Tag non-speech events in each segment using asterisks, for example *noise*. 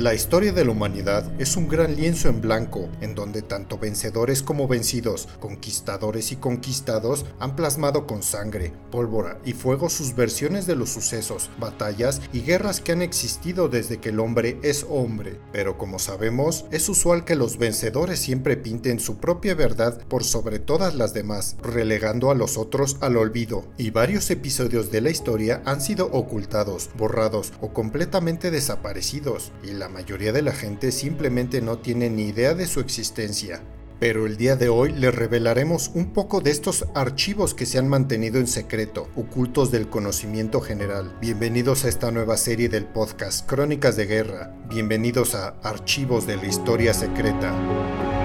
La historia de la humanidad es un gran lienzo en blanco, en donde tanto vencedores como vencidos, conquistadores y conquistados han plasmado con sangre, pólvora y fuego sus versiones de los sucesos, batallas y guerras que han existido desde que el hombre es hombre. Pero como sabemos, es usual que los vencedores siempre pinten su propia verdad por sobre todas las demás, relegando a los otros al olvido. Y varios episodios de la historia han sido ocultados, borrados o completamente desaparecidos, y la mayoría de la gente simplemente no tiene ni idea de su existencia. Pero el día de hoy les revelaremos un poco de estos archivos que se han mantenido en secreto, ocultos del conocimiento general. Bienvenidos a esta nueva serie del podcast Crónicas de Guerra. Bienvenidos a Archivos de la Historia Secreta.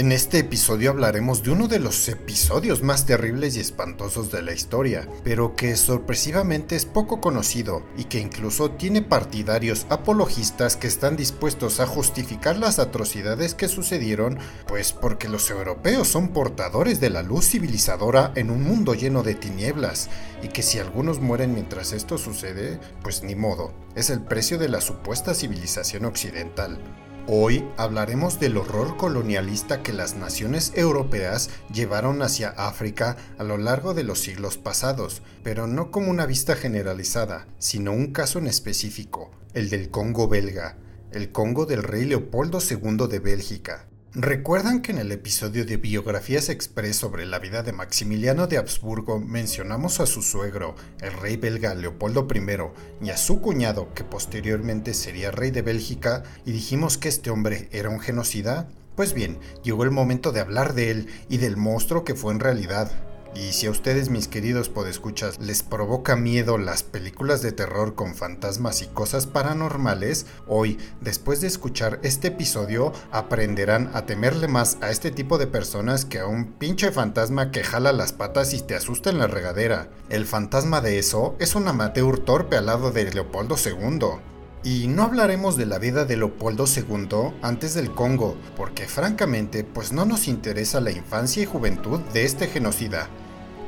En este episodio hablaremos de uno de los episodios más terribles y espantosos de la historia, pero que sorpresivamente es poco conocido y que incluso tiene partidarios apologistas que están dispuestos a justificar las atrocidades que sucedieron, pues porque los europeos son portadores de la luz civilizadora en un mundo lleno de tinieblas, y que si algunos mueren mientras esto sucede, pues ni modo, es el precio de la supuesta civilización occidental. Hoy hablaremos del horror colonialista que las naciones europeas llevaron hacia África a lo largo de los siglos pasados, pero no como una vista generalizada, sino un caso en específico, el del Congo belga, el Congo del rey Leopoldo II de Bélgica. ¿Recuerdan que en el episodio de Biografías Express sobre la vida de Maximiliano de Habsburgo mencionamos a su suegro, el rey belga Leopoldo I, y a su cuñado, que posteriormente sería rey de Bélgica, y dijimos que este hombre era un genocida? Pues bien, llegó el momento de hablar de él y del monstruo que fue en realidad, y si a ustedes, mis queridos podescuchas, les provoca miedo las películas de terror con fantasmas y cosas paranormales, hoy, después de escuchar este episodio, aprenderán a temerle más a este tipo de personas que a un pinche fantasma que jala las patas y te asusta en la regadera. El fantasma de eso es un amateur torpe al lado de Leopoldo II. Y no hablaremos de la vida de Leopoldo II antes del Congo, porque francamente pues no nos interesa la infancia y juventud de este genocida.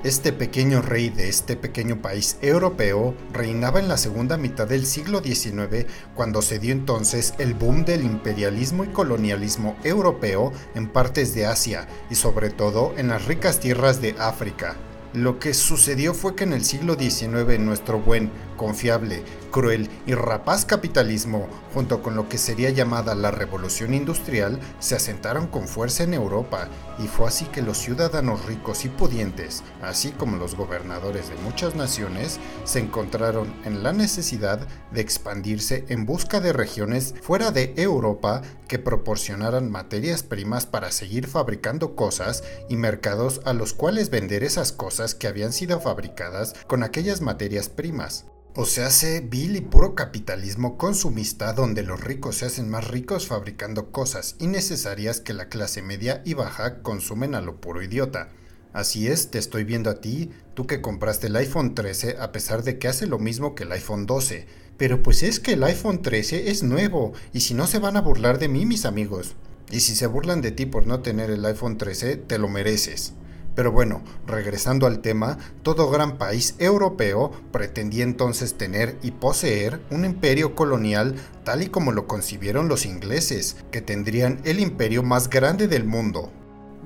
Este pequeño rey de este pequeño país europeo reinaba en la segunda mitad del siglo XIX cuando se dio entonces el boom del imperialismo y colonialismo europeo en partes de Asia y sobre todo en las ricas tierras de África. Lo que sucedió fue que en el siglo XIX nuestro buen, confiable, cruel y rapaz capitalismo, junto con lo que sería llamada la revolución industrial, se asentaron con fuerza en Europa, y fue así que los ciudadanos ricos y pudientes, así como los gobernadores de muchas naciones, se encontraron en la necesidad de expandirse en busca de regiones fuera de Europa que proporcionaran materias primas para seguir fabricando cosas y mercados a los cuales vender esas cosas que habían sido fabricadas con aquellas materias primas. O se hace vil y puro capitalismo consumista donde los ricos se hacen más ricos fabricando cosas innecesarias que la clase media y baja consumen a lo puro idiota. Así es, te estoy viendo a ti, tú que compraste el iPhone 13 a pesar de que hace lo mismo que el iPhone 12. Pero pues es que el iPhone 13 es nuevo, y si no se van a burlar de mí mis amigos. Y si se burlan de ti por no tener el iPhone 13, te lo mereces. Pero bueno, regresando al tema, todo gran país europeo pretendía entonces tener y poseer un imperio colonial tal y como lo concibieron los ingleses, que tendrían el imperio más grande del mundo.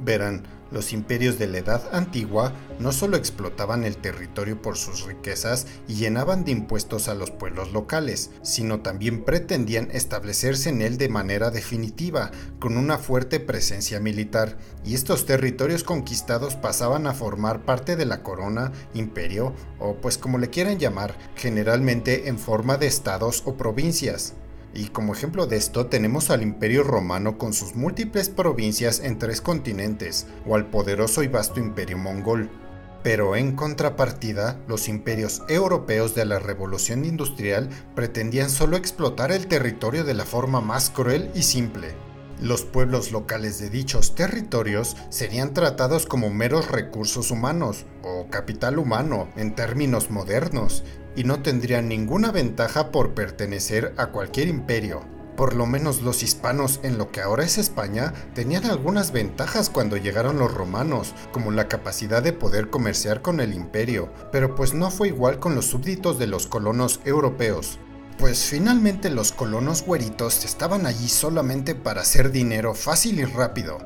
Verán, los imperios de la Edad Antigua no solo explotaban el territorio por sus riquezas y llenaban de impuestos a los pueblos locales, sino también pretendían establecerse en él de manera definitiva, con una fuerte presencia militar, y estos territorios conquistados pasaban a formar parte de la corona, imperio, o pues como le quieran llamar, generalmente en forma de estados o provincias. Y como ejemplo de esto tenemos al Imperio Romano con sus múltiples provincias en tres continentes, o al poderoso y vasto Imperio Mongol. Pero en contrapartida, los imperios europeos de la Revolución Industrial pretendían solo explotar el territorio de la forma más cruel y simple. Los pueblos locales de dichos territorios serían tratados como meros recursos humanos, o capital humano en términos modernos, y no tendrían ninguna ventaja por pertenecer a cualquier imperio. Por lo menos los hispanos en lo que ahora es España tenían algunas ventajas cuando llegaron los romanos, como la capacidad de poder comerciar con el imperio, pero pues no fue igual con los súbditos de los colonos europeos. Pues finalmente los colonos güeritos estaban allí solamente para hacer dinero fácil y rápido,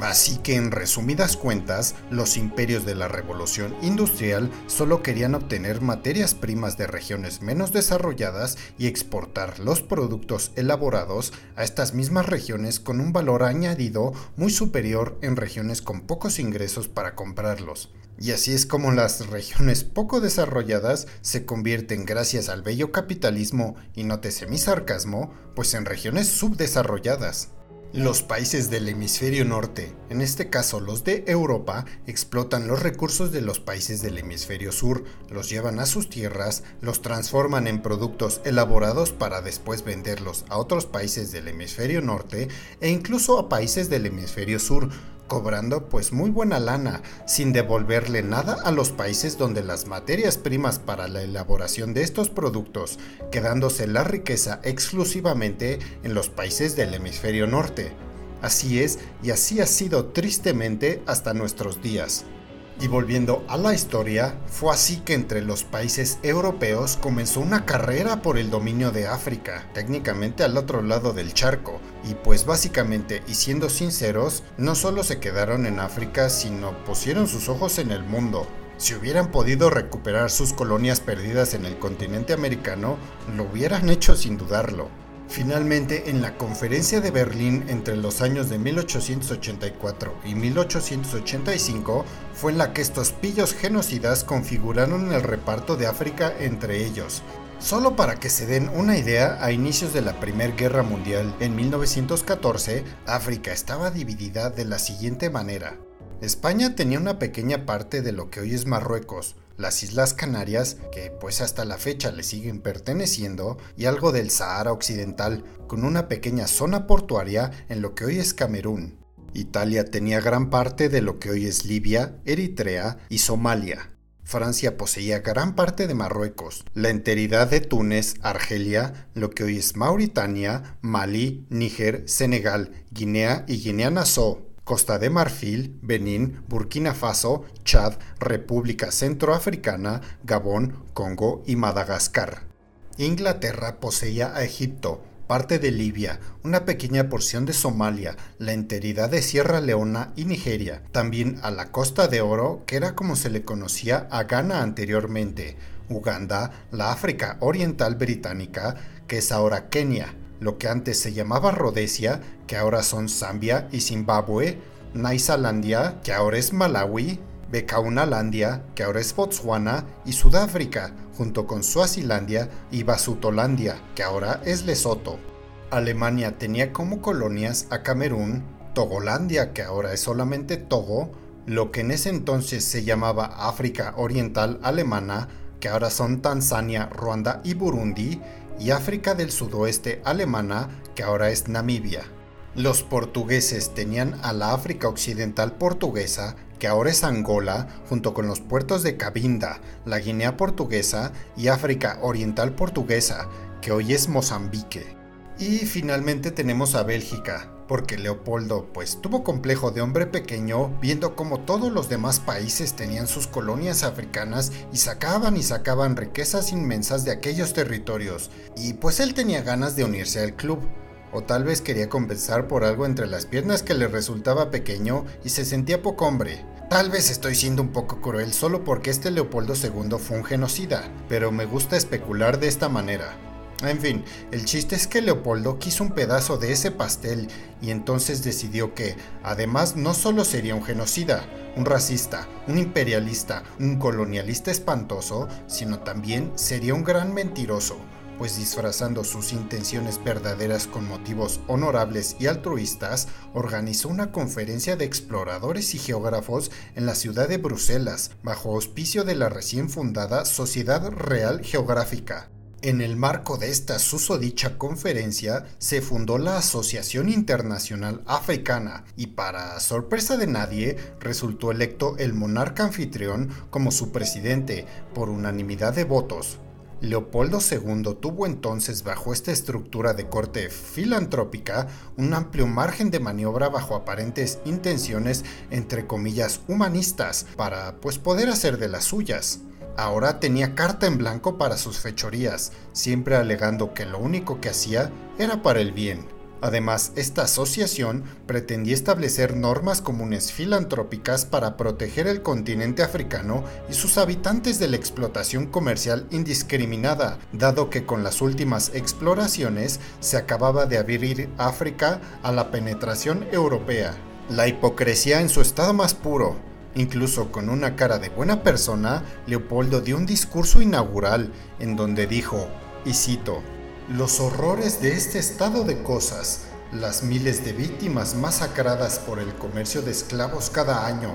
Así que en resumidas cuentas, los imperios de la revolución industrial solo querían obtener materias primas de regiones menos desarrolladas y exportar los productos elaborados a estas mismas regiones con un valor añadido muy superior en regiones con pocos ingresos para comprarlos. Y así es como las regiones poco desarrolladas se convierten gracias al bello capitalismo, y nótese mi sarcasmo, pues en regiones subdesarrolladas. Los países del hemisferio norte, en este caso los de Europa, explotan los recursos de los países del hemisferio sur, los llevan a sus tierras, los transforman en productos elaborados para después venderlos a otros países del hemisferio norte e incluso a países del hemisferio sur, cobrando pues muy buena lana, sin devolverle nada a los países donde las materias primas para la elaboración de estos productos, quedándose la riqueza exclusivamente en los países del hemisferio norte. Así es, y así ha sido tristemente hasta nuestros días. Y volviendo a la historia, fue así que entre los países europeos comenzó una carrera por el dominio de África, técnicamente al otro lado del charco, y pues básicamente, y siendo sinceros, no solo se quedaron en África, sino pusieron sus ojos en el mundo. Si hubieran podido recuperar sus colonias perdidas en el continente americano, lo hubieran hecho sin dudarlo. Finalmente, en la Conferencia de Berlín entre los años de 1884 y 1885 fue en la que estos pillos genocidas configuraron el reparto de África entre ellos. Solo para que se den una idea, a inicios de la Primera Guerra Mundial, en 1914, África estaba dividida de la siguiente manera. España tenía una pequeña parte de lo que hoy es Marruecos, las Islas Canarias, que pues hasta la fecha le siguen perteneciendo, y algo del Sahara Occidental, con una pequeña zona portuaria en lo que hoy es Camerún. Italia tenía gran parte de lo que hoy es Libia, Eritrea y Somalia. Francia poseía gran parte de Marruecos, la enteridad de Túnez, Argelia, lo que hoy es Mauritania, Mali, Níger, Senegal, Guinea y Guinea-Nassau, Costa de Marfil, Benín, Burkina Faso, Chad, República Centroafricana, Gabón, Congo y Madagascar. Inglaterra poseía a Egipto, parte de Libia, una pequeña porción de Somalia, la enteridad de Sierra Leona y Nigeria, también a la Costa de Oro, que era como se le conocía a Ghana anteriormente, Uganda, la África Oriental Británica, que es ahora Kenia, lo que antes se llamaba Rhodesia, que ahora son Zambia y Zimbabue, Naisalandia, que ahora es Malawi, Becaunalandia, que ahora es Botswana, y Sudáfrica, junto con Suazilandia y Basutolandia, que ahora es Lesoto. Alemania tenía como colonias a Camerún, Togolandia, que ahora es solamente Togo, lo que en ese entonces se llamaba África Oriental Alemana, que ahora son Tanzania, Ruanda y Burundi, y África del Sudoeste alemana, que ahora es Namibia. Los portugueses tenían a la África Occidental portuguesa, que ahora es Angola, junto con los puertos de Cabinda, la Guinea portuguesa y África Oriental portuguesa, que hoy es Mozambique. Y finalmente tenemos a Bélgica, porque Leopoldo pues tuvo complejo de hombre pequeño viendo como todos los demás países tenían sus colonias africanas y sacaban y sacaban riquezas inmensas de aquellos territorios, y pues él tenía ganas de unirse al club. O tal vez quería compensar por algo entre las piernas que le resultaba pequeño y se sentía poco hombre. Tal vez estoy siendo un poco cruel solo porque este Leopoldo II fue un genocida, pero me gusta especular de esta manera. En fin, el chiste es que Leopoldo quiso un pedazo de ese pastel y entonces decidió que, además, no solo sería un genocida, un racista, un imperialista, un colonialista espantoso, sino también sería un gran mentiroso, pues disfrazando sus intenciones verdaderas con motivos honorables y altruistas, organizó una conferencia de exploradores y geógrafos en la ciudad de Bruselas, bajo auspicio de la recién fundada Sociedad Real Geográfica. En el marco de esta susodicha conferencia se fundó la Asociación Internacional Africana y para sorpresa de nadie resultó electo el monarca anfitrión como su presidente por unanimidad de votos. Leopoldo II tuvo entonces bajo esta estructura de corte filantrópica un amplio margen de maniobra bajo aparentes intenciones entre comillas humanistas para pues poder hacer de las suyas. Ahora tenía carta en blanco para sus fechorías, siempre alegando que lo único que hacía era para el bien. Además, esta asociación pretendía establecer normas comunes filantrópicas para proteger el continente africano y sus habitantes de la explotación comercial indiscriminada, dado que con las últimas exploraciones se acababa de abrir África a la penetración europea. La hipocresía en su estado más puro, Incluso con una cara de buena persona, Leopoldo dio un discurso inaugural en donde dijo, y cito, los horrores de este estado de cosas, las miles de víctimas masacradas por el comercio de esclavos cada año,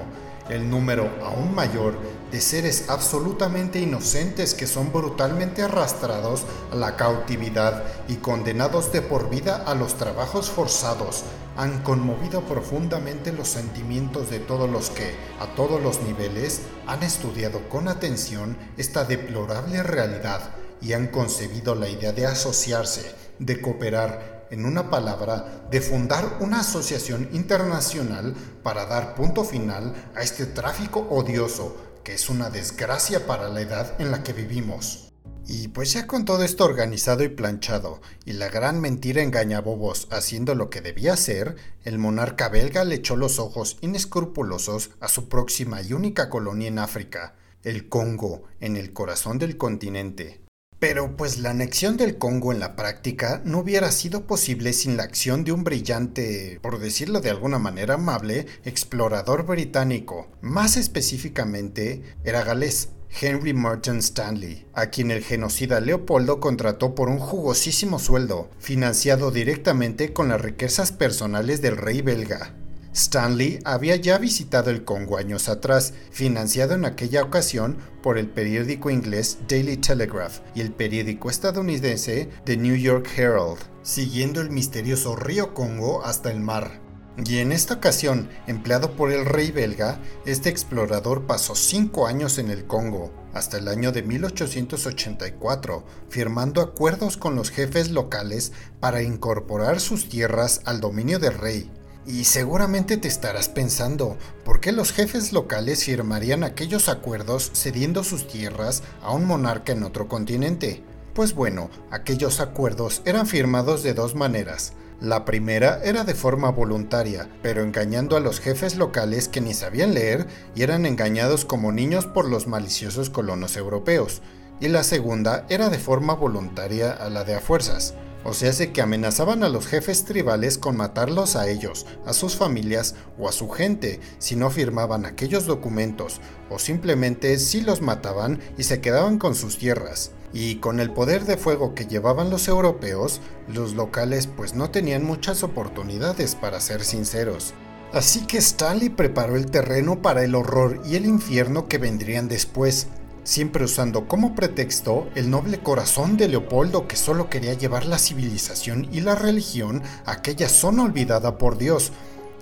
el número aún mayor de seres absolutamente inocentes que son brutalmente arrastrados a la cautividad y condenados de por vida a los trabajos forzados, han conmovido profundamente los sentimientos de todos los que, a todos los niveles, han estudiado con atención esta deplorable realidad y han concebido la idea de asociarse, de cooperar, en una palabra, de fundar una asociación internacional para dar punto final a este tráfico odioso que es una desgracia para la edad en la que vivimos. Y pues ya con todo esto organizado y planchado, y la gran mentira engañabobos haciendo lo que debía hacer, el monarca belga le echó los ojos inescrupulosos a su próxima y única colonia en África, el Congo, en el corazón del continente. Pero pues la anexión del Congo en la práctica no hubiera sido posible sin la acción de un brillante, por decirlo de alguna manera amable, explorador británico. Más específicamente, era galés, Henry Merton Stanley, a quien el genocida Leopoldo contrató por un jugosísimo sueldo, financiado directamente con las riquezas personales del rey belga. Stanley había ya visitado el Congo años atrás, financiado en aquella ocasión por el periódico inglés Daily Telegraph y el periódico estadounidense The New York Herald, siguiendo el misterioso río Congo hasta el mar. Y en esta ocasión, empleado por el rey belga, este explorador pasó cinco años en el Congo, hasta el año de 1884, firmando acuerdos con los jefes locales para incorporar sus tierras al dominio del rey. Y seguramente te estarás pensando, ¿por qué los jefes locales firmarían aquellos acuerdos cediendo sus tierras a un monarca en otro continente? Pues bueno, aquellos acuerdos eran firmados de dos maneras. La primera era de forma voluntaria, pero engañando a los jefes locales que ni sabían leer y eran engañados como niños por los maliciosos colonos europeos. Y la segunda era de forma voluntaria a la de a fuerzas. O sea, hace que amenazaban a los jefes tribales con matarlos a ellos, a sus familias o a su gente si no firmaban aquellos documentos, o simplemente si los mataban y se quedaban con sus tierras. Y con el poder de fuego que llevaban los europeos, los locales pues no tenían muchas oportunidades para ser sinceros. Así que Stanley preparó el terreno para el horror y el infierno que vendrían después, siempre usando como pretexto el noble corazón de Leopoldo que solo quería llevar la civilización y la religión a aquella zona olvidada por Dios.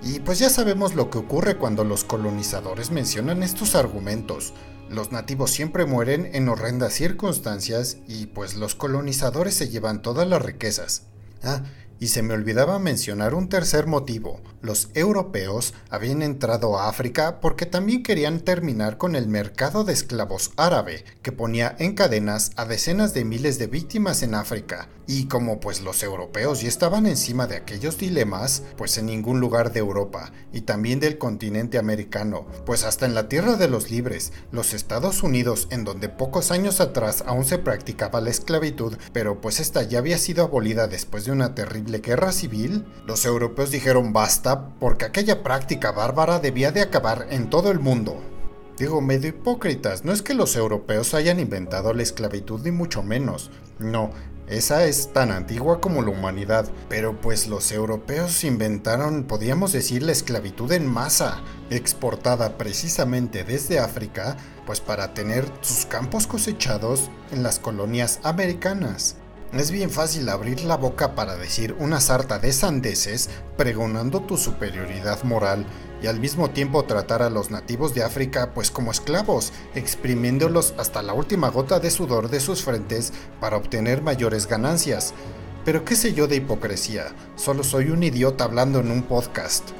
Y pues ya sabemos lo que ocurre cuando los colonizadores mencionan estos argumentos. Los nativos siempre mueren en horrendas circunstancias y pues los colonizadores se llevan todas las riquezas. Ah, y se me olvidaba mencionar un tercer motivo. Los europeos habían entrado a África porque también querían terminar con el mercado de esclavos árabe, que ponía en cadenas a decenas de miles de víctimas en África. Y como pues los europeos ya estaban encima de aquellos dilemas, pues en ningún lugar de Europa y también del continente americano, pues hasta en la tierra de los libres, los Estados Unidos, en donde pocos años atrás aún se practicaba la esclavitud, pero pues esta ya había sido abolida después de una terrible guerra civil, los europeos dijeron basta porque aquella práctica bárbara debía de acabar en todo el mundo. Digo, medio hipócritas, no es que los europeos hayan inventado la esclavitud ni mucho menos, no, esa es tan antigua como la humanidad, pero pues los europeos inventaron, podríamos decir, la esclavitud en masa, exportada precisamente desde África, pues para tener sus campos cosechados en las colonias americanas. Es bien fácil abrir la boca para decir una sarta de sandeces pregonando tu superioridad moral y al mismo tiempo tratar a los nativos de África pues como esclavos, exprimiéndolos hasta la última gota de sudor de sus frentes para obtener mayores ganancias. Pero qué sé yo de hipocresía, solo soy un idiota hablando en un podcast.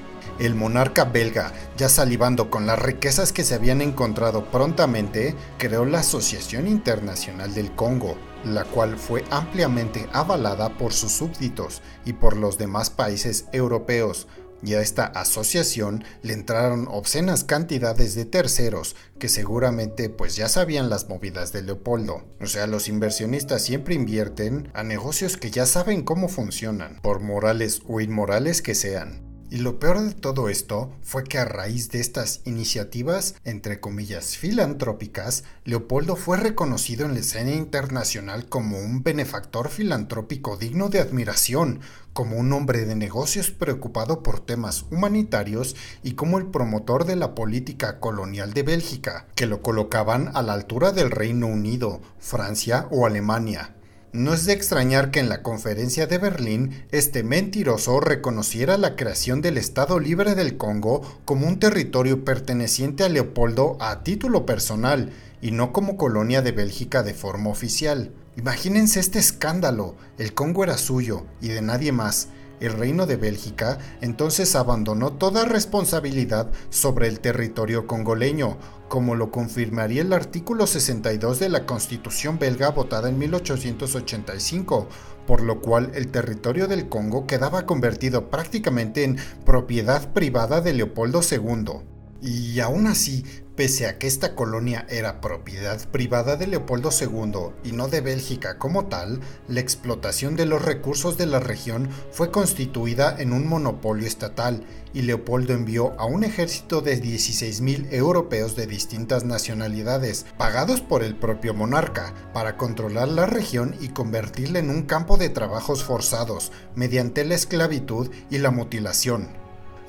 El monarca belga, ya salivando con las riquezas que se habían encontrado prontamente, creó la Asociación Internacional del Congo, la cual fue ampliamente avalada por sus súbditos y por los demás países europeos, y a esta asociación le entraron obscenas cantidades de terceros que seguramente pues ya sabían las movidas de Leopoldo. O sea, los inversionistas siempre invierten a negocios que ya saben cómo funcionan, por morales o inmorales que sean. Y lo peor de todo esto fue que a raíz de estas iniciativas, entre comillas, filantrópicas, Leopoldo fue reconocido en la escena internacional como un benefactor filantrópico digno de admiración, como un hombre de negocios preocupado por temas humanitarios y como el promotor de la política colonial de Bélgica, que lo colocaban a la altura del Reino Unido, Francia o Alemania. No es de extrañar que en la conferencia de Berlín este mentiroso reconociera la creación del Estado Libre del Congo como un territorio perteneciente a Leopoldo a título personal y no como colonia de Bélgica de forma oficial. Imagínense este escándalo, el Congo era suyo y de nadie más, el reino de Bélgica entonces abandonó toda responsabilidad sobre el territorio congoleño, como lo confirmaría el artículo 62 de la Constitución belga votada en 1885, por lo cual el territorio del Congo quedaba convertido prácticamente en propiedad privada de Leopoldo II. Y aún así, Pese a que esta colonia era propiedad privada de Leopoldo II y no de Bélgica como tal, la explotación de los recursos de la región fue constituida en un monopolio estatal y Leopoldo envió a un ejército de 16.000 europeos de distintas nacionalidades, pagados por el propio monarca, para controlar la región y convertirla en un campo de trabajos forzados mediante la esclavitud y la mutilación.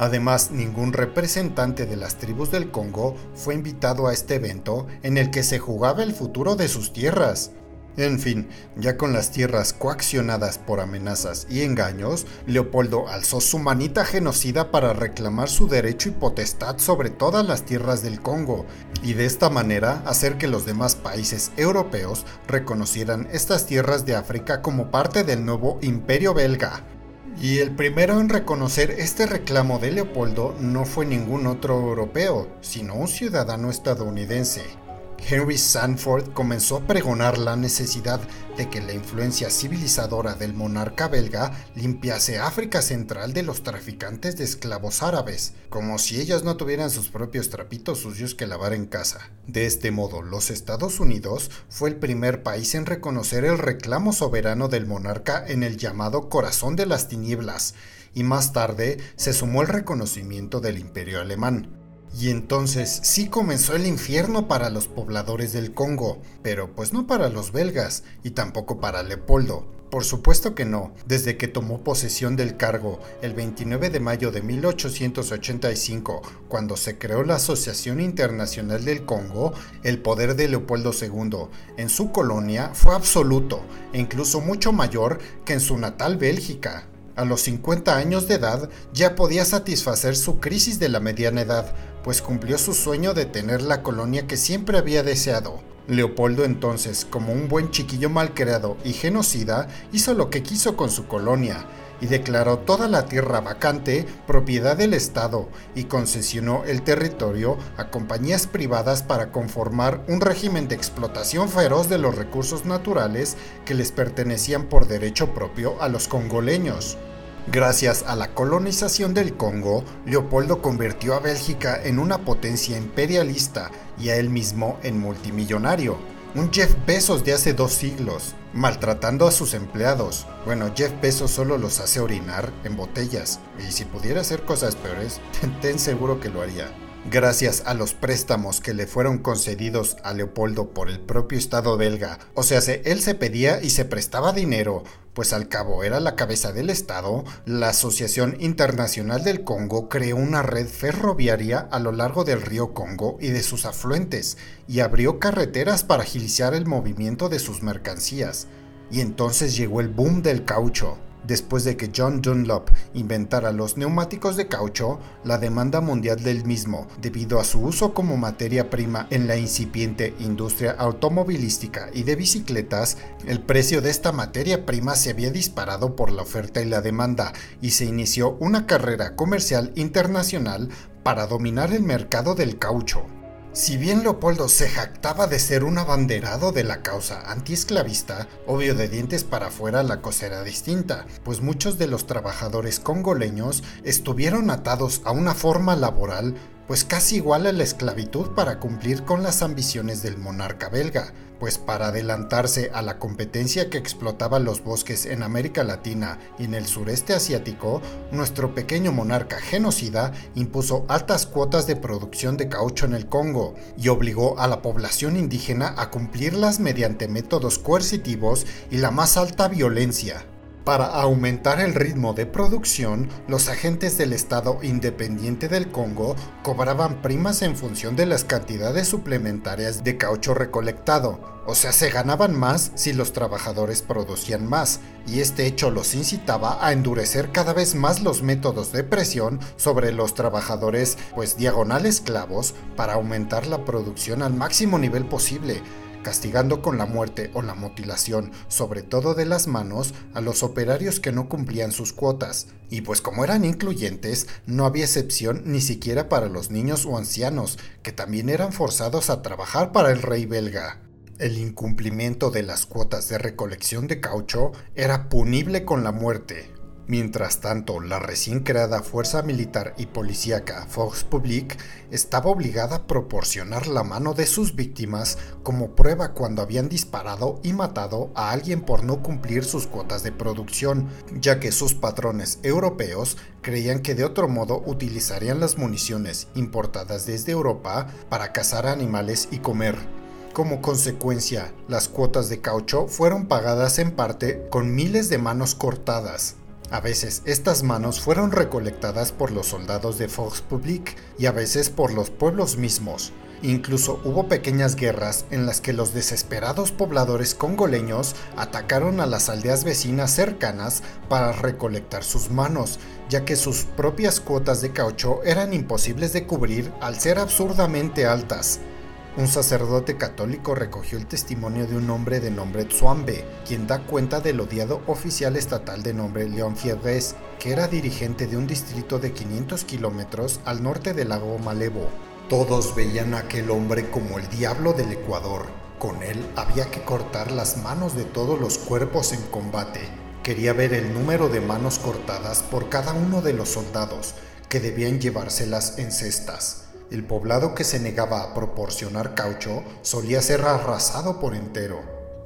Además, ningún representante de las tribus del Congo fue invitado a este evento en el que se jugaba el futuro de sus tierras. En fin, ya con las tierras coaccionadas por amenazas y engaños, Leopoldo alzó su manita genocida para reclamar su derecho y potestad sobre todas las tierras del Congo, y de esta manera hacer que los demás países europeos reconocieran estas tierras de África como parte del nuevo imperio belga. Y el primero en reconocer este reclamo de Leopoldo no fue ningún otro europeo, sino un ciudadano estadounidense, Henry Sanford comenzó a pregonar la necesidad de que la influencia civilizadora del monarca belga limpiase África Central de los traficantes de esclavos árabes, como si ellos no tuvieran sus propios trapitos sucios que lavar en casa. De este modo, los Estados Unidos fue el primer país en reconocer el reclamo soberano del monarca en el llamado Corazón de las Tinieblas, y más tarde se sumó el reconocimiento del Imperio Alemán. Y entonces sí comenzó el infierno para los pobladores del Congo, pero pues no para los belgas y tampoco para Leopoldo. Por supuesto que no. Desde que tomó posesión del cargo el 29 de mayo de 1885, cuando se creó la Asociación Internacional del Congo, el poder de Leopoldo II en su colonia fue absoluto e incluso mucho mayor que en su natal Bélgica. A los 50 años de edad ya podía satisfacer su crisis de la mediana edad, pues cumplió su sueño de tener la colonia que siempre había deseado. Leopoldo entonces, como un buen chiquillo malcriado y genocida, hizo lo que quiso con su colonia, y declaró toda la tierra vacante propiedad del Estado y concesionó el territorio a compañías privadas para conformar un régimen de explotación feroz de los recursos naturales que les pertenecían por derecho propio a los congoleños. Gracias a la colonización del Congo, Leopoldo convirtió a Bélgica en una potencia imperialista y a él mismo en multimillonario. Un Jeff Bezos de hace dos siglos, maltratando a sus empleados. Bueno, Jeff Bezos solo los hace orinar en botellas, y si pudiera hacer cosas peores, *laughs* ten seguro que lo haría. Gracias a los préstamos que le fueron concedidos a Leopoldo por el propio Estado belga, o sea, él se pedía y se prestaba dinero, pues al cabo era la cabeza del Estado, la Asociación Internacional del Congo creó una red ferroviaria a lo largo del río Congo y de sus afluentes, y abrió carreteras para agilizar el movimiento de sus mercancías. Y entonces llegó el boom del caucho. Después de que John Dunlop inventara los neumáticos de caucho, la demanda mundial del mismo, debido a su uso como materia prima en la incipiente industria automovilística y de bicicletas, el precio de esta materia prima se había disparado por la oferta y la demanda y se inició una carrera comercial internacional para dominar el mercado del caucho. Si bien Leopoldo se jactaba de ser un abanderado de la causa antiesclavista, obvio de dientes para afuera la cosa era distinta, pues muchos de los trabajadores congoleños estuvieron atados a una forma laboral pues casi igual a la esclavitud para cumplir con las ambiciones del monarca belga, pues para adelantarse a la competencia que explotaba los bosques en América Latina y en el sureste asiático, nuestro pequeño monarca genocida impuso altas cuotas de producción de caucho en el Congo y obligó a la población indígena a cumplirlas mediante métodos coercitivos y la más alta violencia. Para aumentar el ritmo de producción, los agentes del Estado Independiente del Congo cobraban primas en función de las cantidades suplementarias de caucho recolectado, o sea, se ganaban más si los trabajadores producían más, y este hecho los incitaba a endurecer cada vez más los métodos de presión sobre los trabajadores, pues diagonal esclavos, para aumentar la producción al máximo nivel posible, castigando con la muerte o la mutilación, sobre todo de las manos, a los operarios que no cumplían sus cuotas. Y pues como eran incluyentes, no había excepción ni siquiera para los niños o ancianos, que también eran forzados a trabajar para el rey belga. El incumplimiento de las cuotas de recolección de caucho era punible con la muerte, Mientras tanto, la recién creada Fuerza Militar y Policíaca Fox Public estaba obligada a proporcionar la mano de sus víctimas como prueba cuando habían disparado y matado a alguien por no cumplir sus cuotas de producción, ya que sus patrones europeos creían que de otro modo utilizarían las municiones importadas desde Europa para cazar animales y comer. Como consecuencia, las cuotas de caucho fueron pagadas en parte con miles de manos cortadas, a veces estas manos fueron recolectadas por los soldados de Fox Public y a veces por los pueblos mismos. Incluso hubo pequeñas guerras en las que los desesperados pobladores congoleños atacaron a las aldeas vecinas cercanas para recolectar sus manos, ya que sus propias cuotas de caucho eran imposibles de cubrir al ser absurdamente altas. Un sacerdote católico recogió el testimonio de un hombre de nombre Tsuambe, quien da cuenta del odiado oficial estatal de nombre León Fiebres, que era dirigente de un distrito de 500 kilómetros al norte del lago Malevo. Todos veían a aquel hombre como el diablo del Ecuador. Con él había que cortar las manos de todos los cuerpos en combate. Quería ver el número de manos cortadas por cada uno de los soldados, que debían llevárselas en cestas. El poblado que se negaba a proporcionar caucho solía ser arrasado por entero.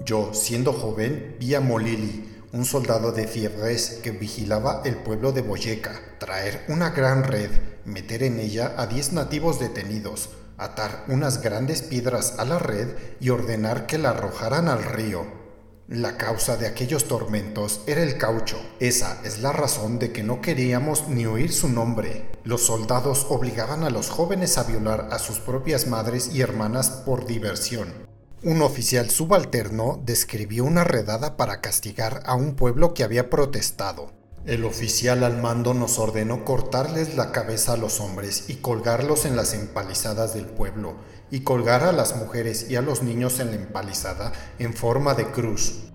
Yo, siendo joven, vi a Molili, un soldado de Fiebres que vigilaba el pueblo de Boyeca, traer una gran red, meter en ella a diez nativos detenidos, atar unas grandes piedras a la red y ordenar que la arrojaran al río. La causa de aquellos tormentos era el caucho. Esa es la razón de que no queríamos ni oír su nombre. Los soldados obligaban a los jóvenes a violar a sus propias madres y hermanas por diversión. Un oficial subalterno describió una redada para castigar a un pueblo que había protestado. El oficial al mando nos ordenó cortarles la cabeza a los hombres y colgarlos en las empalizadas del pueblo, y colgar a las mujeres y a los niños en la empalizada en forma de cruz.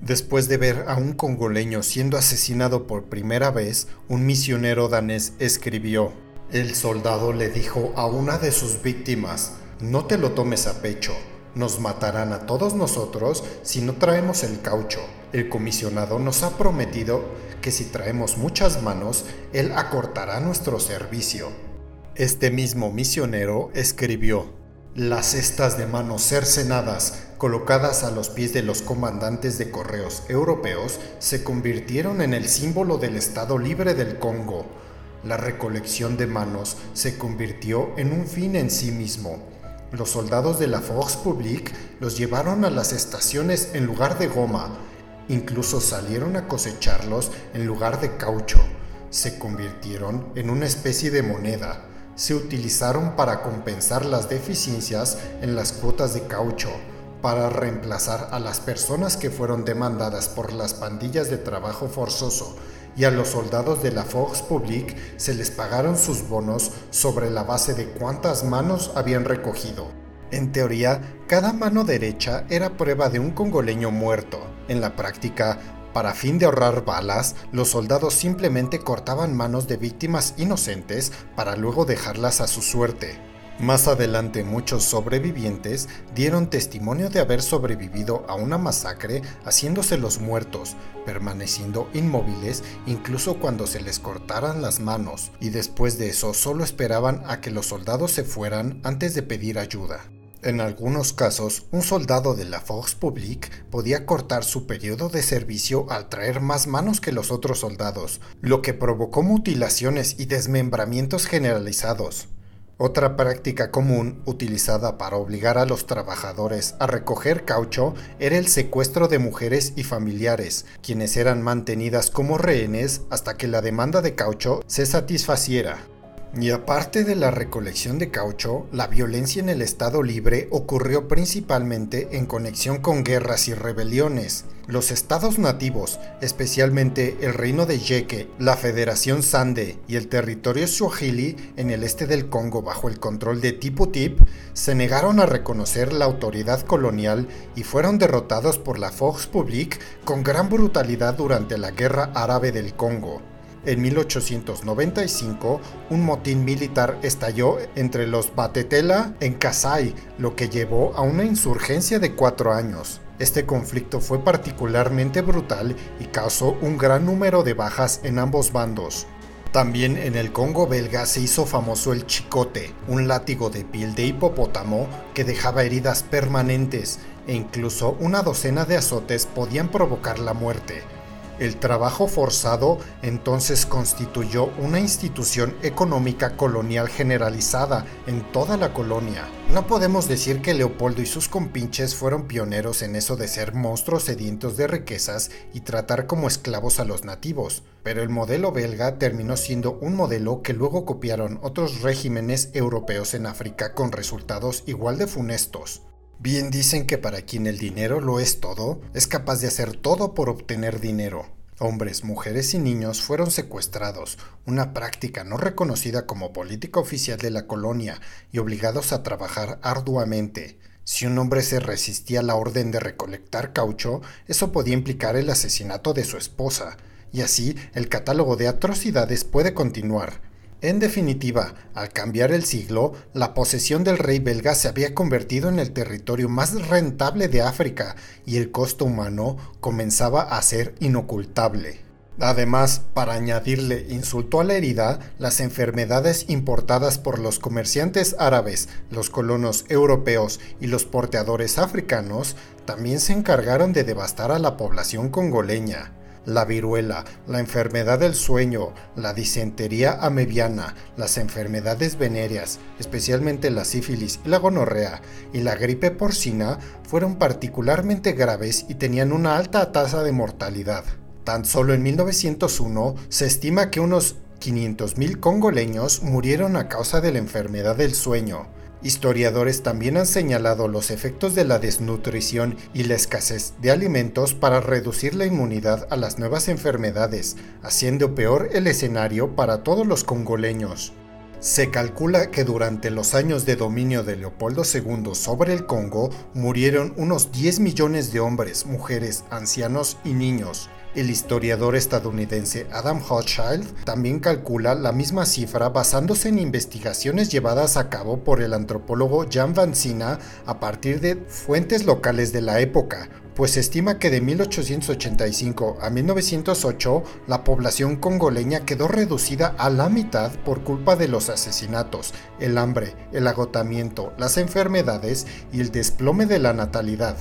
Después de ver a un congoleño siendo asesinado por primera vez, un misionero danés escribió, El soldado le dijo a una de sus víctimas, No te lo tomes a pecho, nos matarán a todos nosotros si no traemos el caucho. El comisionado nos ha prometido que si traemos muchas manos, Él acortará nuestro servicio. Este mismo misionero escribió, las cestas de manos cercenadas colocadas a los pies de los comandantes de correos europeos se convirtieron en el símbolo del Estado libre del Congo. La recolección de manos se convirtió en un fin en sí mismo. Los soldados de la Force Publique los llevaron a las estaciones en lugar de goma, Incluso salieron a cosecharlos en lugar de caucho. Se convirtieron en una especie de moneda. Se utilizaron para compensar las deficiencias en las cuotas de caucho. para reemplazar a las personas que fueron demandadas por las pandillas de trabajo forzoso y a los soldados de la Force Publique se les pagaron sus bonos sobre la base de cuántas manos habían recogido. En teoría, cada mano derecha era prueba de un congoleño muerto. En la práctica, para fin de ahorrar balas, los soldados simplemente cortaban manos de víctimas inocentes para luego dejarlas a su suerte. Más adelante muchos sobrevivientes dieron testimonio de haber sobrevivido a una masacre haciéndose los muertos, permaneciendo inmóviles incluso cuando se les cortaran las manos, y después de eso solo esperaban a que los soldados se fueran antes de pedir ayuda. En algunos casos, un soldado de la Force Publique podía cortar su periodo de servicio al traer más manos que los otros soldados, lo que provocó mutilaciones y desmembramientos generalizados. Otra práctica común utilizada para obligar a los trabajadores a recoger caucho era el secuestro de mujeres y familiares, quienes eran mantenidas como rehenes hasta que la demanda de caucho se satisfaciera. Y aparte de la recolección de caucho, la violencia en el Estado Libre ocurrió principalmente en conexión con guerras y rebeliones. Los estados nativos, especialmente el Reino de Yeke, la Federación Sande y el territorio Swahili en el este del Congo bajo el control de Tipu Tip, se negaron a reconocer la autoridad colonial y fueron derrotados por la Force Publique con gran brutalidad durante la Guerra Árabe del Congo. En 1895, un motín militar estalló entre los Batetela en Kasai, lo que llevó a una insurgencia de cuatro años. Este conflicto fue particularmente brutal y causó un gran número de bajas en ambos bandos. También en el Congo belga se hizo famoso el chicote, un látigo de piel de hipopótamo que dejaba heridas permanentes e incluso una docena de azotes podían provocar la muerte. El trabajo forzado entonces constituyó una institución económica colonial generalizada en toda la colonia. No podemos decir que Leopoldo y sus compinches fueron pioneros en eso de ser monstruos sedientos de riquezas y tratar como esclavos a los nativos, pero el modelo belga terminó siendo un modelo que luego copiaron otros regímenes europeos en África con resultados igual de funestos. Bien dicen que para quien el dinero lo es todo, es capaz de hacer todo por obtener dinero. Hombres, mujeres y niños fueron secuestrados, una práctica no reconocida como política oficial de la colonia, y obligados a trabajar arduamente. Si un hombre se resistía a la orden de recolectar caucho, eso podía implicar el asesinato de su esposa, y así el catálogo de atrocidades puede continuar. En definitiva, al cambiar el siglo, la posesión del rey belga se había convertido en el territorio más rentable de África y el costo humano comenzaba a ser inocultable. Además, para añadirle insulto a la herida, las enfermedades importadas por los comerciantes árabes, los colonos europeos y los porteadores africanos también se encargaron de devastar a la población congoleña la viruela, la enfermedad del sueño, la disentería amebiana, las enfermedades venéreas, especialmente la sífilis y la gonorrea, y la gripe porcina fueron particularmente graves y tenían una alta tasa de mortalidad. Tan solo en 1901 se estima que unos 500.000 congoleños murieron a causa de la enfermedad del sueño, Historiadores también han señalado los efectos de la desnutrición y la escasez de alimentos para reducir la inmunidad a las nuevas enfermedades, haciendo peor el escenario para todos los congoleños. Se calcula que durante los años de dominio de Leopoldo II sobre el Congo murieron unos 10 millones de hombres, mujeres, ancianos y niños, el historiador estadounidense Adam Hochschild también calcula la misma cifra basándose en investigaciones llevadas a cabo por el antropólogo Jan Vancina a partir de fuentes locales de la época, pues estima que de 1885 a 1908 la población congoleña quedó reducida a la mitad por culpa de los asesinatos, el hambre, el agotamiento, las enfermedades y el desplome de la natalidad.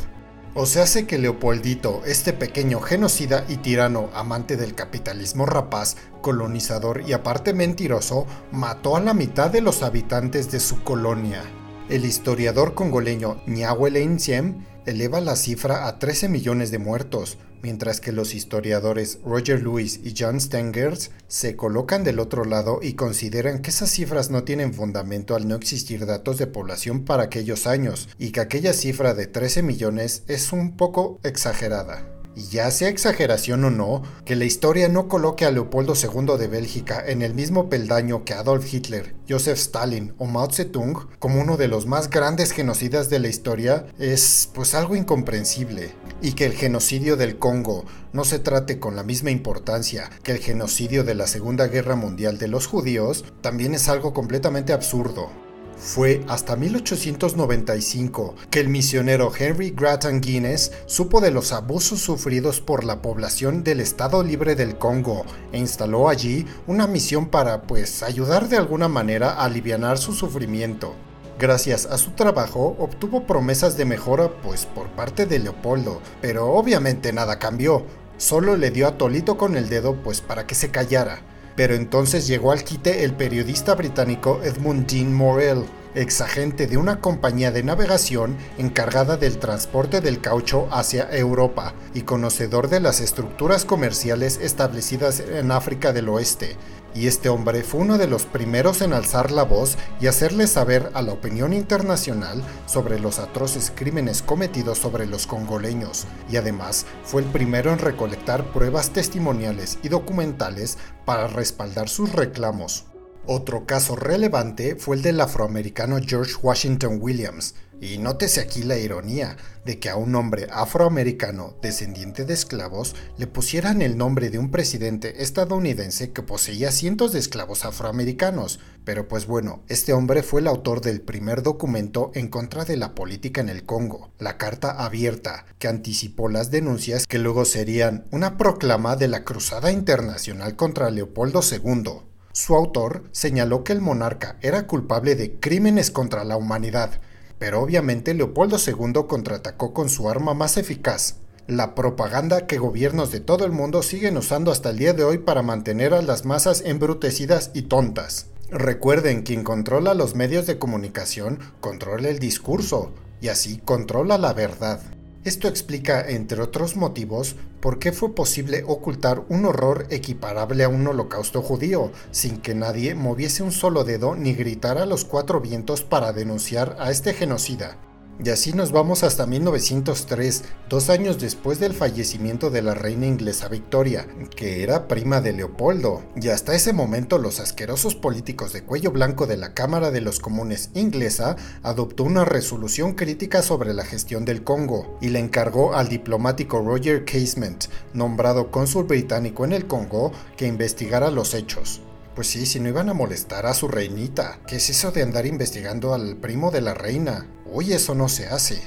O se hace que Leopoldito, este pequeño genocida y tirano amante del capitalismo rapaz, colonizador y aparte mentiroso, mató a la mitad de los habitantes de su colonia. El historiador congoleño Nyawele Nsiem eleva la cifra a 13 millones de muertos, mientras que los historiadores Roger Lewis y John Stengers se colocan del otro lado y consideran que esas cifras no tienen fundamento al no existir datos de población para aquellos años y que aquella cifra de 13 millones es un poco exagerada. Y ya sea exageración o no, que la historia no coloque a Leopoldo II de Bélgica en el mismo peldaño que Adolf Hitler, Joseph Stalin o Mao Zedong como uno de los más grandes genocidas de la historia es pues algo incomprensible. Y que el genocidio del Congo no se trate con la misma importancia que el genocidio de la Segunda Guerra Mundial de los judíos también es algo completamente absurdo. Fue hasta 1895 que el misionero Henry Grattan Guinness supo de los abusos sufridos por la población del Estado Libre del Congo e instaló allí una misión para pues ayudar de alguna manera a aliviar su sufrimiento. Gracias a su trabajo obtuvo promesas de mejora pues por parte de Leopoldo, pero obviamente nada cambió. Solo le dio a Tolito con el dedo pues para que se callara pero entonces llegó al quite el periodista británico Edmund Dean Morel, exagente de una compañía de navegación encargada del transporte del caucho hacia Europa y conocedor de las estructuras comerciales establecidas en África del Oeste, y este hombre fue uno de los primeros en alzar la voz y hacerle saber a la opinión internacional sobre los atroces crímenes cometidos sobre los congoleños, y además fue el primero en recolectar pruebas testimoniales y documentales para respaldar sus reclamos. Otro caso relevante fue el del afroamericano George Washington Williams, y nótese aquí la ironía de que a un hombre afroamericano descendiente de esclavos le pusieran el nombre de un presidente estadounidense que poseía cientos de esclavos afroamericanos. Pero pues bueno, este hombre fue el autor del primer documento en contra de la política en el Congo, la Carta Abierta, que anticipó las denuncias que luego serían una proclama de la Cruzada Internacional contra Leopoldo II. Su autor señaló que el monarca era culpable de crímenes contra la humanidad, pero obviamente Leopoldo II contraatacó con su arma más eficaz, la propaganda que gobiernos de todo el mundo siguen usando hasta el día de hoy para mantener a las masas embrutecidas y tontas. Recuerden, quien controla los medios de comunicación controla el discurso y así controla la verdad. Esto explica, entre otros motivos, por qué fue posible ocultar un horror equiparable a un holocausto judío, sin que nadie moviese un solo dedo ni gritara a los cuatro vientos para denunciar a este genocida. Y así nos vamos hasta 1903, dos años después del fallecimiento de la reina inglesa Victoria, que era prima de Leopoldo. Y hasta ese momento los asquerosos políticos de cuello blanco de la Cámara de los Comunes inglesa adoptó una resolución crítica sobre la gestión del Congo y le encargó al diplomático Roger Casement, nombrado cónsul británico en el Congo, que investigara los hechos. Pues sí, si no iban a molestar a su reinita. ¿Qué es eso de andar investigando al primo de la reina? Uy, eso no se hace.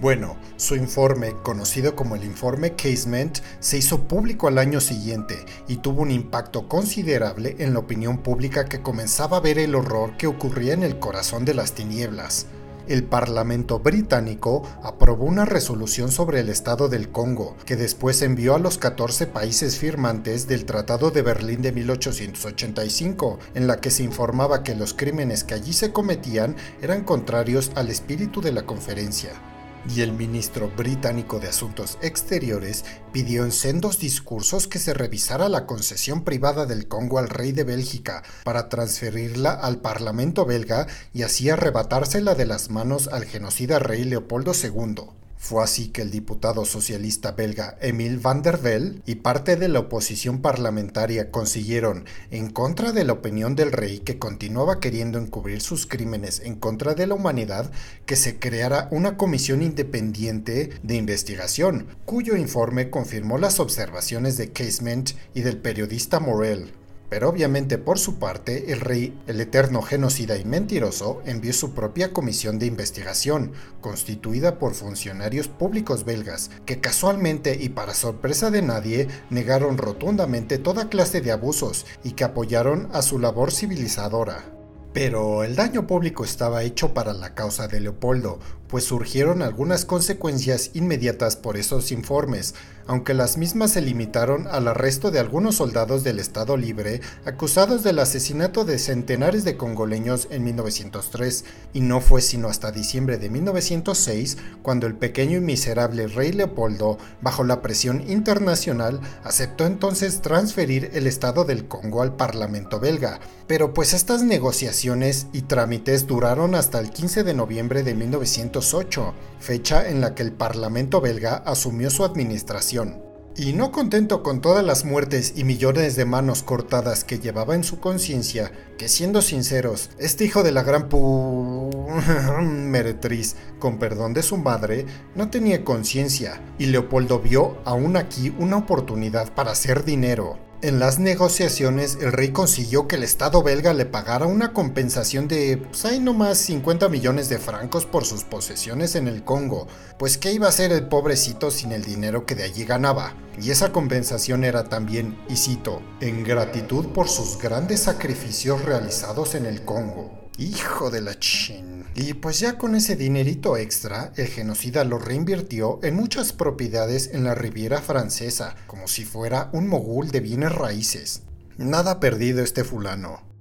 Bueno, su informe, conocido como el informe Casement, se hizo público al año siguiente y tuvo un impacto considerable en la opinión pública que comenzaba a ver el horror que ocurría en el corazón de las tinieblas el Parlamento británico aprobó una resolución sobre el Estado del Congo, que después envió a los 14 países firmantes del Tratado de Berlín de 1885, en la que se informaba que los crímenes que allí se cometían eran contrarios al espíritu de la conferencia y el ministro británico de Asuntos Exteriores pidió en sendos discursos que se revisara la concesión privada del Congo al rey de Bélgica para transferirla al Parlamento belga y así arrebatársela de las manos al genocida rey Leopoldo II. Fue así que el diputado socialista belga Emil van der Velde y parte de la oposición parlamentaria consiguieron, en contra de la opinión del rey que continuaba queriendo encubrir sus crímenes en contra de la humanidad, que se creara una comisión independiente de investigación, cuyo informe confirmó las observaciones de Casement y del periodista Morel. Pero obviamente por su parte, el rey, el eterno genocida y mentiroso, envió su propia comisión de investigación, constituida por funcionarios públicos belgas, que casualmente y para sorpresa de nadie, negaron rotundamente toda clase de abusos y que apoyaron a su labor civilizadora. Pero el daño público estaba hecho para la causa de Leopoldo, pues surgieron algunas consecuencias inmediatas por esos informes, aunque las mismas se limitaron al arresto de algunos soldados del Estado Libre acusados del asesinato de centenares de congoleños en 1903, y no fue sino hasta diciembre de 1906 cuando el pequeño y miserable rey Leopoldo, bajo la presión internacional, aceptó entonces transferir el Estado del Congo al Parlamento belga. Pero pues estas negociaciones y trámites duraron hasta el 15 de noviembre de 1908, fecha en la que el Parlamento belga asumió su administración y no contento con todas las muertes y millones de manos cortadas que llevaba en su conciencia, que siendo sinceros, este hijo de la gran pu... *laughs* meretriz, con perdón de su madre, no tenía conciencia, y Leopoldo vio aún aquí una oportunidad para hacer dinero. En las negociaciones, el rey consiguió que el Estado belga le pagara una compensación de, pues hay nomás 50 millones de francos por sus posesiones en el Congo, pues qué iba a hacer el pobrecito sin el dinero que de allí ganaba. Y esa compensación era también, y cito, en gratitud por sus grandes sacrificios realizados en el Congo. Hijo de la chin. Y pues ya con ese dinerito extra, el genocida lo reinvirtió en muchas propiedades en la Riviera Francesa, como si fuera un mogul de bienes raíces. Nada perdido este fulano.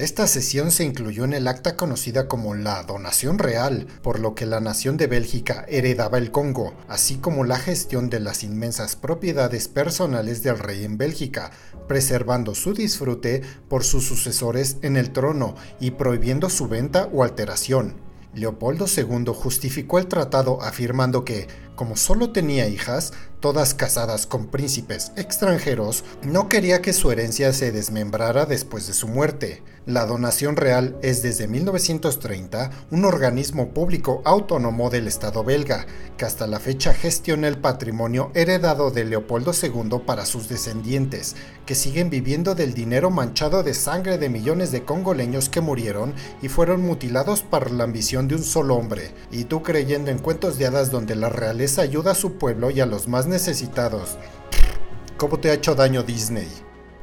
Esta sesión se incluyó en el acta conocida como la donación real, por lo que la nación de Bélgica heredaba el Congo, así como la gestión de las inmensas propiedades personales del rey en Bélgica, preservando su disfrute por sus sucesores en el trono y prohibiendo su venta o alteración. Leopoldo II justificó el tratado afirmando que, como solo tenía hijas, todas casadas con príncipes extranjeros, no quería que su herencia se desmembrara después de su muerte. La donación real es desde 1930 un organismo público autónomo del Estado belga, que hasta la fecha gestiona el patrimonio heredado de Leopoldo II para sus descendientes, que siguen viviendo del dinero manchado de sangre de millones de congoleños que murieron y fueron mutilados por la ambición de un solo hombre, y tú creyendo en cuentos de hadas donde la realeza ayuda a su pueblo y a los más necesitados. ¿Cómo te ha hecho daño Disney?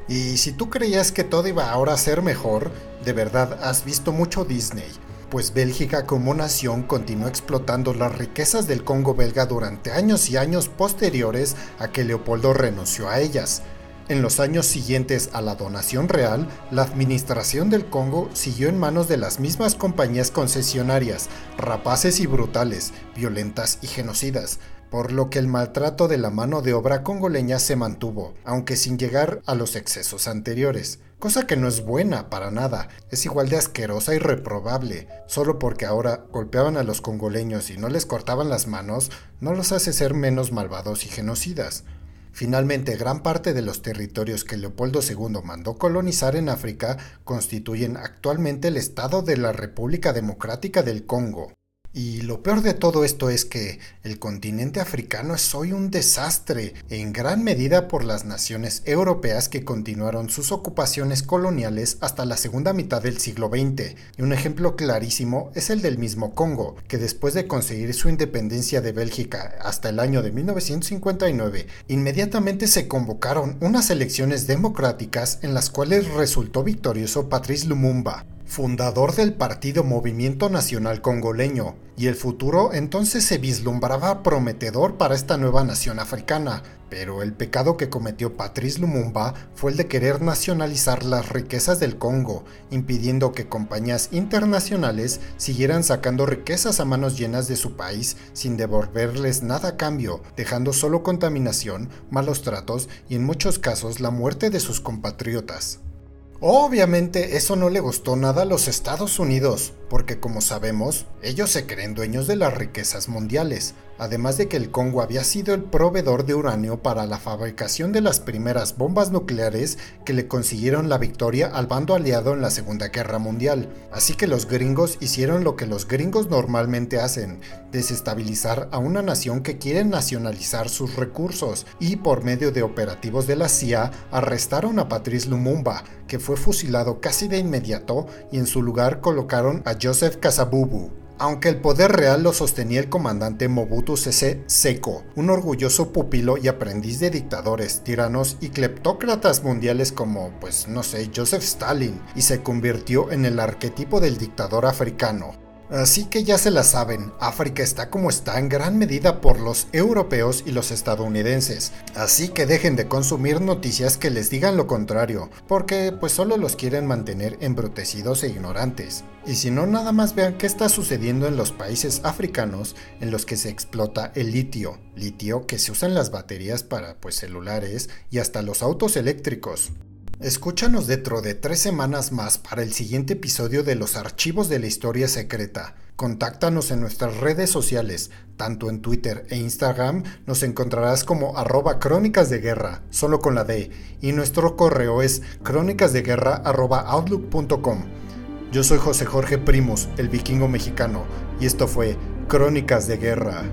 Y si tú creías que todo iba ahora a ser mejor, de verdad has visto mucho Disney, pues Bélgica como nación continuó explotando las riquezas del Congo belga durante años y años posteriores a que Leopoldo renunció a ellas. En los años siguientes a la donación real, la administración del Congo siguió en manos de las mismas compañías concesionarias, rapaces y brutales, violentas y genocidas, por lo que el maltrato de la mano de obra congoleña se mantuvo, aunque sin llegar a los excesos anteriores. Cosa que no es buena para nada, es igual de asquerosa y reprobable. Solo porque ahora golpeaban a los congoleños y no les cortaban las manos, no los hace ser menos malvados y genocidas. Finalmente, gran parte de los territorios que Leopoldo II mandó colonizar en África constituyen actualmente el Estado de la República Democrática del Congo. Y lo peor de todo esto es que el continente africano es hoy un desastre, en gran medida por las naciones europeas que continuaron sus ocupaciones coloniales hasta la segunda mitad del siglo XX. Y un ejemplo clarísimo es el del mismo Congo, que después de conseguir su independencia de Bélgica hasta el año de 1959, inmediatamente se convocaron unas elecciones democráticas en las cuales resultó victorioso Patrice Lumumba fundador del partido Movimiento Nacional Congoleño, y el futuro entonces se vislumbraba prometedor para esta nueva nación africana, pero el pecado que cometió Patrice Lumumba fue el de querer nacionalizar las riquezas del Congo, impidiendo que compañías internacionales siguieran sacando riquezas a manos llenas de su país sin devolverles nada a cambio, dejando solo contaminación, malos tratos y en muchos casos la muerte de sus compatriotas. Obviamente eso no le gustó nada a los Estados Unidos, porque como sabemos, ellos se creen dueños de las riquezas mundiales, además de que el Congo había sido el proveedor de uranio para la fabricación de las primeras bombas nucleares que le consiguieron la victoria al bando aliado en la Segunda Guerra Mundial. Así que los gringos hicieron lo que los gringos normalmente hacen, desestabilizar a una nación que quiere nacionalizar sus recursos y por medio de operativos de la CIA arrestaron a Patrice Lumumba, que fue fusilado casi de inmediato y en su lugar colocaron Joseph Kasabubu aunque el poder real lo sostenía el comandante Mobutu Sese Seko, un orgulloso pupilo y aprendiz de dictadores, tiranos y cleptócratas mundiales como, pues no sé, Joseph Stalin, y se convirtió en el arquetipo del dictador africano. Así que ya se la saben, África está como está en gran medida por los europeos y los estadounidenses. Así que dejen de consumir noticias que les digan lo contrario, porque pues solo los quieren mantener embrutecidos e ignorantes. Y si no, nada más vean qué está sucediendo en los países africanos en los que se explota el litio, litio que se usa en las baterías para pues celulares y hasta los autos eléctricos. Escúchanos dentro de tres semanas más para el siguiente episodio de Los Archivos de la Historia Secreta. Contáctanos en nuestras redes sociales, tanto en Twitter e Instagram nos encontrarás como arroba crónicas de guerra, solo con la D, y nuestro correo es crónicasdeguerra.outlook.com. Yo soy José Jorge Primos, el vikingo mexicano, y esto fue Crónicas de Guerra.